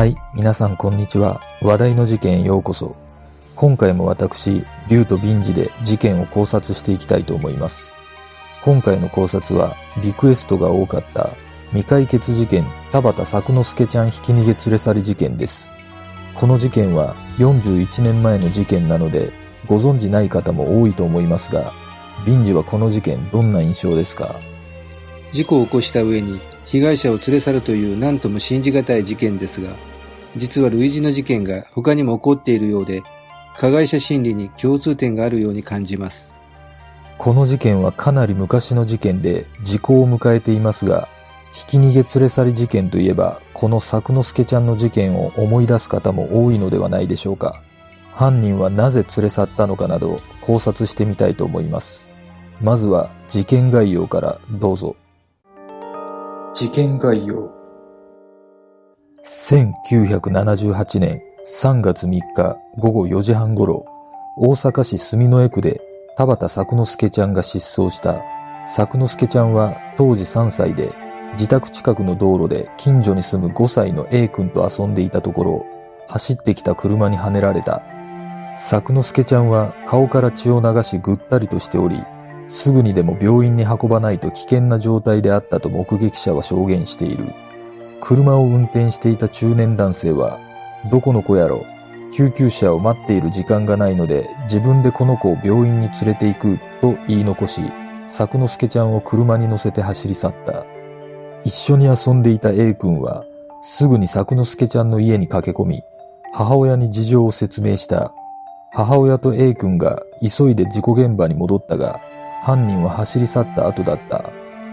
はい、皆さんこんにちは。話題の事件へようこそ。今回も私、竜とビンジで事件を考察していきたいと思います。今回の考察は、リクエストが多かった未解決事件田畑作之助ちゃんひき逃げ連れ去り事件です。この事件は41年前の事件なので、ご存知ない方も多いと思いますが、ビンジはこの事件どんな印象ですか？事故を起こした上に被害者を連れ去るという何とも信じがたい事件ですが、実は類似の事件が他にも起こっているようで、加害者心理に共通点があるように感じます。この事件はかなり昔の事件で時効を迎えていますが、ひき逃げ連れ去り事件といえば、この作之助ちゃんの事件を思い出す方も多いのではないでしょうか。犯人はなぜ連れ去ったのかなど考察してみたいと思います。まずは事件概要からどうぞ。事件概要。1978年3月3日午後4時半頃、大阪市住之江区で田畑作之助ちゃんが失踪した。作之助ちゃんは当時3歳で自宅近くの道路で近所に住む5歳の A 君と遊んでいたところ、走ってきた車にはねられた。作之助ちゃんは顔から血を流しぐったりとしており、すぐにでも病院に運ばないと危険な状態であったと目撃者は証言している。車を運転していた中年男性は、どこの子やろ救急車を待っている時間がないので自分でこの子を病院に連れて行くと言い残し、作之助ちゃんを車に乗せて走り去った。一緒に遊んでいた A 君は、すぐに作之助ちゃんの家に駆け込み、母親に事情を説明した。母親と A 君が急いで事故現場に戻ったが、犯人は走り去った後だった。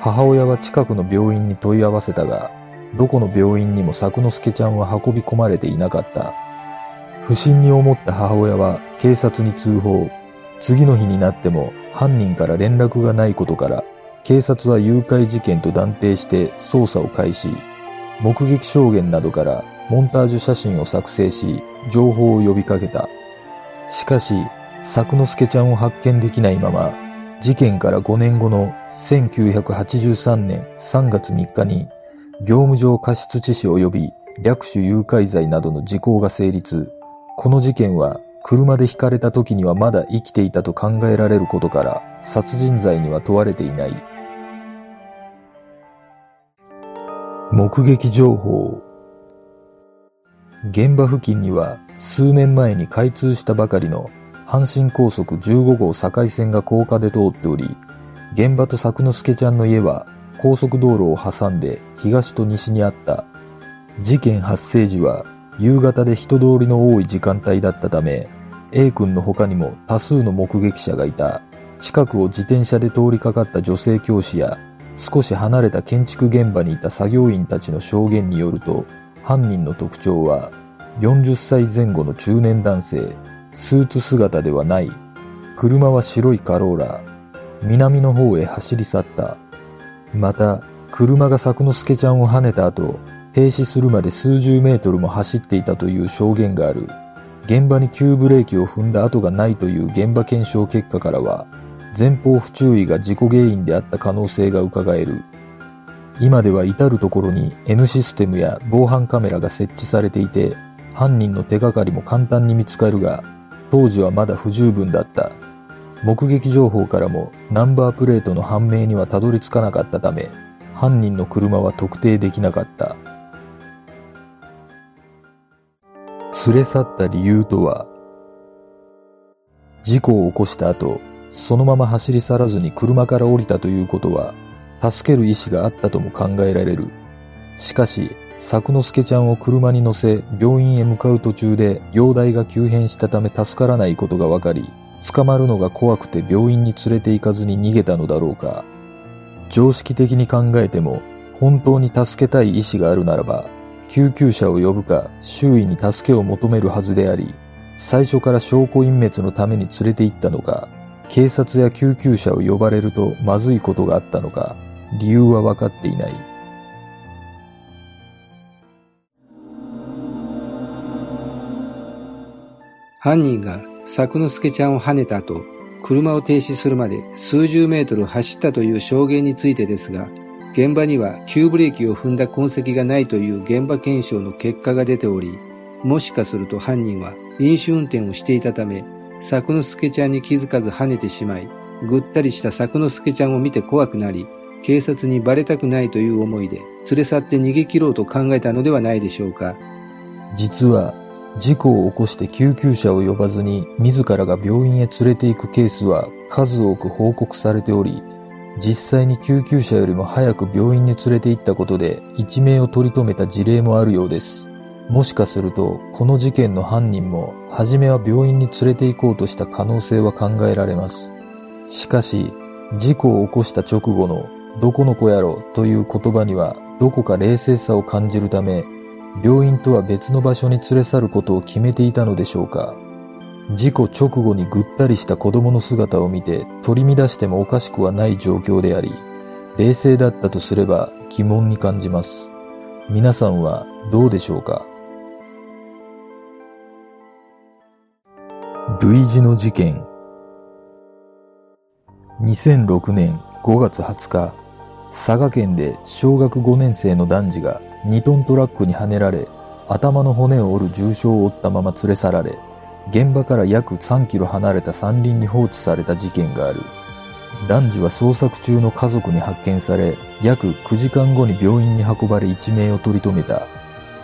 母親は近くの病院に問い合わせたが、どこの病院にも作之助ちゃんは運び込まれていなかった。不審に思った母親は警察に通報。次の日になっても犯人から連絡がないことから、警察は誘拐事件と断定して捜査を開始。目撃証言などからモンタージュ写真を作成し、情報を呼びかけた。しかし、作之助ちゃんを発見できないまま、事件から5年後の1983年3月3日に、業務上過失致死及び略取誘拐罪などの時効が成立。この事件は車でひかれた時にはまだ生きていたと考えられることから殺人罪には問われていない。目撃情報現場付近には数年前に開通したばかりの阪神高速15号境線が高架で通っており、現場と作之助ちゃんの家は高速道路を挟んで東と西にあった。事件発生時は夕方で人通りの多い時間帯だったため、A 君の他にも多数の目撃者がいた。近くを自転車で通りかかった女性教師や、少し離れた建築現場にいた作業員たちの証言によると、犯人の特徴は、40歳前後の中年男性、スーツ姿ではない。車は白いカローラ。南の方へ走り去った。また、車が作之助ちゃんを跳ねた後、停止するまで数十メートルも走っていたという証言がある。現場に急ブレーキを踏んだ跡がないという現場検証結果からは、前方不注意が事故原因であった可能性が伺える。今では至るところに N システムや防犯カメラが設置されていて、犯人の手がかりも簡単に見つかるが、当時はまだ不十分だった。目撃情報からもナンバープレートの判明にはたどり着かなかったため、犯人の車は特定できなかった。連れ去った理由とは、事故を起こした後、そのまま走り去らずに車から降りたということは、助ける意思があったとも考えられる。しかし、作之助ちゃんを車に乗せ病院へ向かう途中で容体が急変したため助からないことが分かり、捕まるのが怖くて病院に連れて行かずに逃げたのだろうか。常識的に考えても、本当に助けたい意思があるならば、救急車を呼ぶか周囲に助けを求めるはずであり、最初から証拠隠滅のために連れて行ったのか、警察や救急車を呼ばれるとまずいことがあったのか、理由は分かっていない。犯人が作之助ちゃんを跳ねた後、車を停止するまで数十メートル走ったという証言についてですが、現場には急ブレーキを踏んだ痕跡がないという現場検証の結果が出ており、もしかすると犯人は飲酒運転をしていたため、作之助ちゃんに気づかず跳ねてしまい、ぐったりした作之助ちゃんを見て怖くなり、警察にバレたくないという思いで連れ去って逃げ切ろうと考えたのではないでしょうか。実は、事故を起こして救急車を呼ばずに自らが病院へ連れて行くケースは数多く報告されており、実際に救急車よりも早く病院に連れて行ったことで一命を取り留めた事例もあるようです。もしかすると、この事件の犯人も、初めは病院に連れて行こうとした可能性は考えられます。しかし、事故を起こした直後の、どこの子やろという言葉には、どこか冷静さを感じるため、病院とは別の場所に連れ去ることを決めていたのでしょうか。事故直後にぐったりした子供の姿を見て取り乱してもおかしくはない状況であり、冷静だったとすれば疑問に感じます。皆さんはどうでしょうか？類似の事件2006年5月20日佐賀県で小学5年生の男児が2トントラックにはねられ頭の骨を折る重傷を負ったまま連れ去られ現場から約3キロ離れた山林に放置された事件がある男児は捜索中の家族に発見され約9時間後に病院に運ばれ一命を取り留めた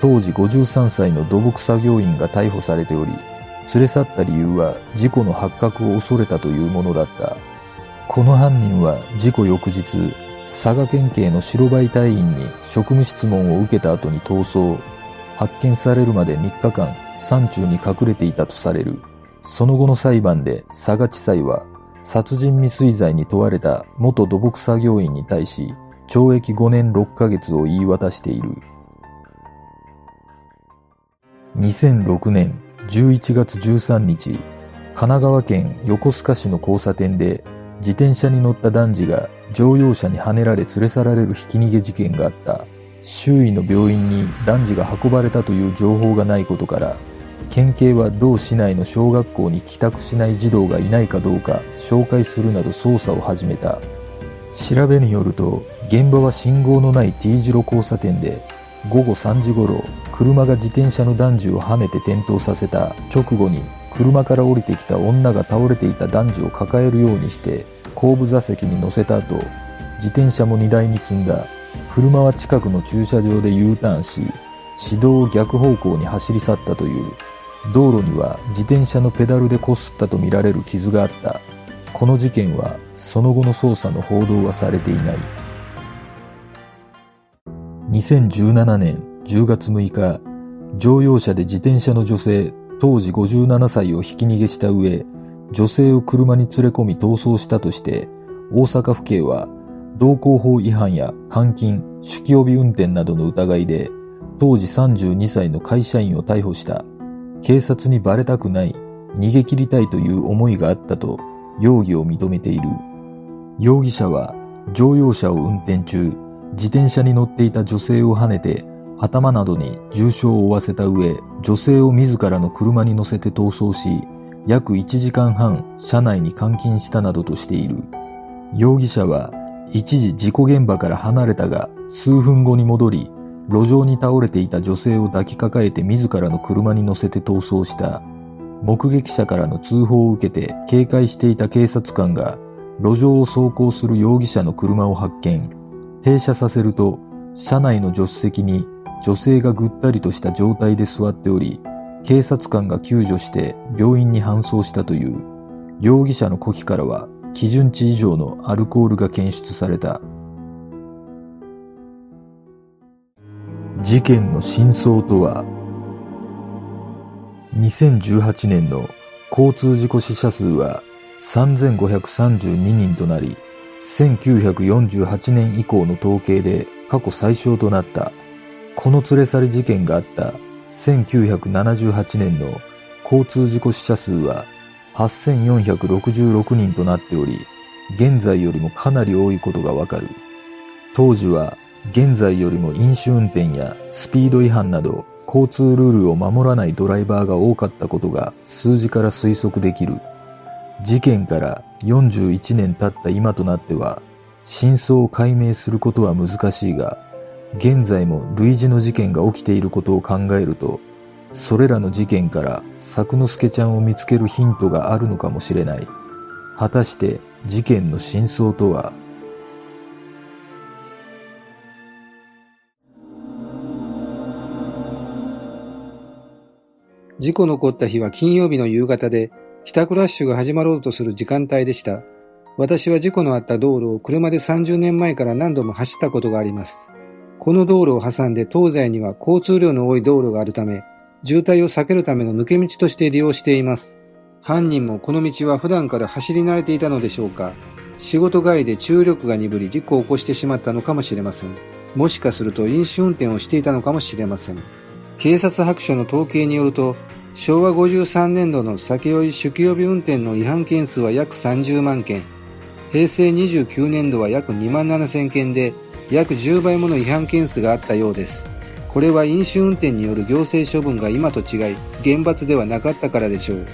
当時53歳の土木作業員が逮捕されており連れ去った理由は事故の発覚を恐れたというものだった。この犯人は事故翌日、佐賀県警の白バイ隊員に職務質問を受けた後に逃走。発見されるまで3日間山中に隠れていたとされる。その後の裁判で佐賀地裁は殺人未遂罪に問われた元土木作業員に対し懲役5年6ヶ月を言い渡している。2006年11月13日、神奈川県横須賀市の交差点で自転車に乗った男児が乗用車にはねられ連れ去られるひき逃げ事件があった。周囲の病院に男児が運ばれたという情報がないことから、県警は同市内の小学校に帰宅しない児童がいないかどうか紹介するなど捜査を始めた。調べによると、現場は信号のない T 字路交差点で、午後3時頃、車が自転車の男児をはねて転倒させた直後に車から降りてきた女が倒れていた男児を抱えるようにして後部座席に乗せた後自転車も荷台に積んだ。車は近くの駐車場で U ターンし指導を逆方向に走り去ったという。道路には自転車のペダルでこすったとみられる傷があった。この事件はその後の捜査の報道はされていない。2017年10月6日、乗用車で自転車の女性、当時57歳をひき逃げした上、女性を車に連れ込み逃走したとして、大阪府警は、道交法違反や監禁、酒気帯び運転などの疑いで、当時32歳の会社員を逮捕した。警察にバレたくない、逃げ切りたいという思いがあったと、容疑を認めている。容疑者は、乗用車を運転中、自転車に乗っていた女性をはねて頭などに重傷を負わせた上、女性を自らの車に乗せて逃走し、約1時間半車内に監禁したなどとしている。容疑者は一時事故現場から離れたが数分後に戻り、路上に倒れていた女性を抱きかかえて自らの車に乗せて逃走した。目撃者からの通報を受けて警戒していた警察官が路上を走行する容疑者の車を発見。停車させると車内の助手席に女性がぐったりとした状態で座っており、警察官が救助して病院に搬送したという。容疑者の呼気からは基準値以上のアルコールが検出された。事件の真相とは、2018年の交通事故死者数は3532人となり、1948年以降の統計で過去最小となった。この連れ去り事件があった1978年の交通事故死者数は8466人となっており、現在よりもかなり多いことがわかる。当時は現在よりも飲酒運転やスピード違反など交通ルールを守らないドライバーが多かったことが数字から推測できる。事件から41年経った今となっては真相を解明することは難しいが、現在も類似の事件が起きていることを考えると、それらの事件から作之助ちゃんを見つけるヒントがあるのかもしれない。果たして事件の真相とは？事故の起こった日は金曜日の夕方で、帰宅ラッシュが始まろうとする時間帯でした。私は事故のあった道路を車で30年前から何度も走ったことがあります。この道路を挟んで東西には交通量の多い道路があるため、渋滞を避けるための抜け道として利用しています。犯人もこの道は普段から走り慣れていたのでしょうか。仕事帰りで注力が鈍り事故を起こしてしまったのかもしれません。もしかすると飲酒運転をしていたのかもしれません。警察白書の統計によると、昭和53年度の酒酔い酒気帯び運転の違反件数は約30万件、平成29年度は約2万7000件で、約10倍もの違反件数があったようです。これは飲酒運転による行政処分が今と違い、厳罰ではなかったからでしょう。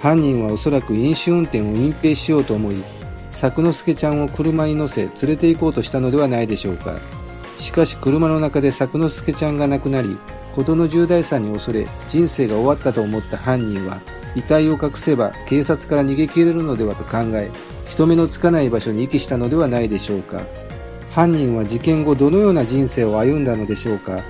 犯人はおそらく飲酒運転を隠蔽しようと思い、作之助ちゃんを車に乗せ連れて行こうとしたのではないでしょうか。しかし車の中で作之助ちゃんが亡くなり、事の重大さに恐れ人生が終わったと思った犯人は遺体を隠せば警察から逃げ切れるのではと考え人目のつかない場所に遺棄したのではないでしょうか。犯人は事件後どのような人生を歩んだのでしょうか。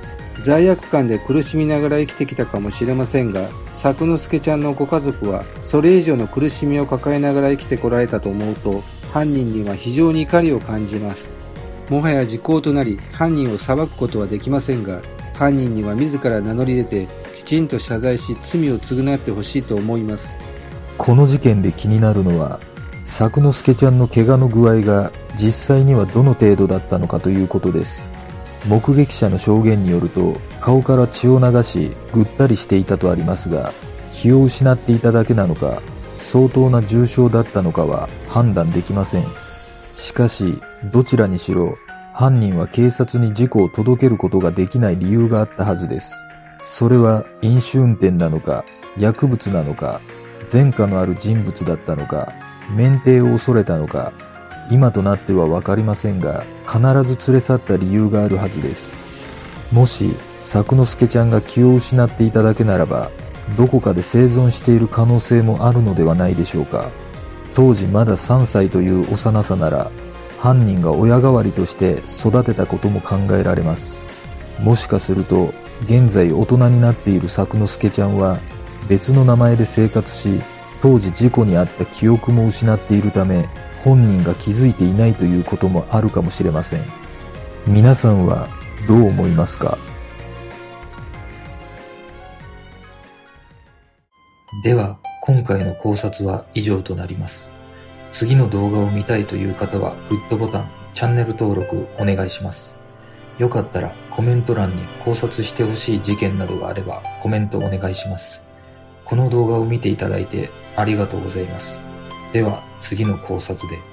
罪悪感で苦しみながら生きてきたかもしれませんが作之助ちゃんのご家族はそれ以上の苦しみを抱えながら生きてこられたと思うと犯人には非常に怒りを感じます。もはや時効となり犯人を裁くことはできませんが犯人には自ら名乗り出てきちんと謝罪し罪を償ってほしいと思います。この事件で気になるのは作之助ちゃんの怪我の具合が実際にはどの程度だったのかということです目撃者の証言によると顔から血を流しぐったりしていたとありますが気を失っていただけなのか相当な重傷だったのかは判断できませんしかしどちらにしろ犯人は警察に事故を届けることができない理由があったはずです。それは飲酒運転なのか、薬物なのか、前科のある人物だったのか、免停を恐れたのか、今となってはわかりませんが、必ず連れ去った理由があるはずです。もし、作之助ちゃんが気を失っていただけならば、どこかで生存している可能性もあるのではないでしょうか。当時まだ3歳という幼さなら、犯人が親代わりとして育てたことも考えられます。もしかすると、現在大人になっている作之助ちゃんは、別の名前で生活し、当時事故に遭った記憶も失っているため、本人が気づいていないということもあるかもしれません。皆さんはどう思いますか？では、今回の考察は以上となります。次の動画を見たいという方はグッドボタン、チャンネル登録お願いします。よかったらコメント欄に考察してほしい事件などがあればコメントお願いします。この動画を見ていただいてありがとうございます。では次の考察で。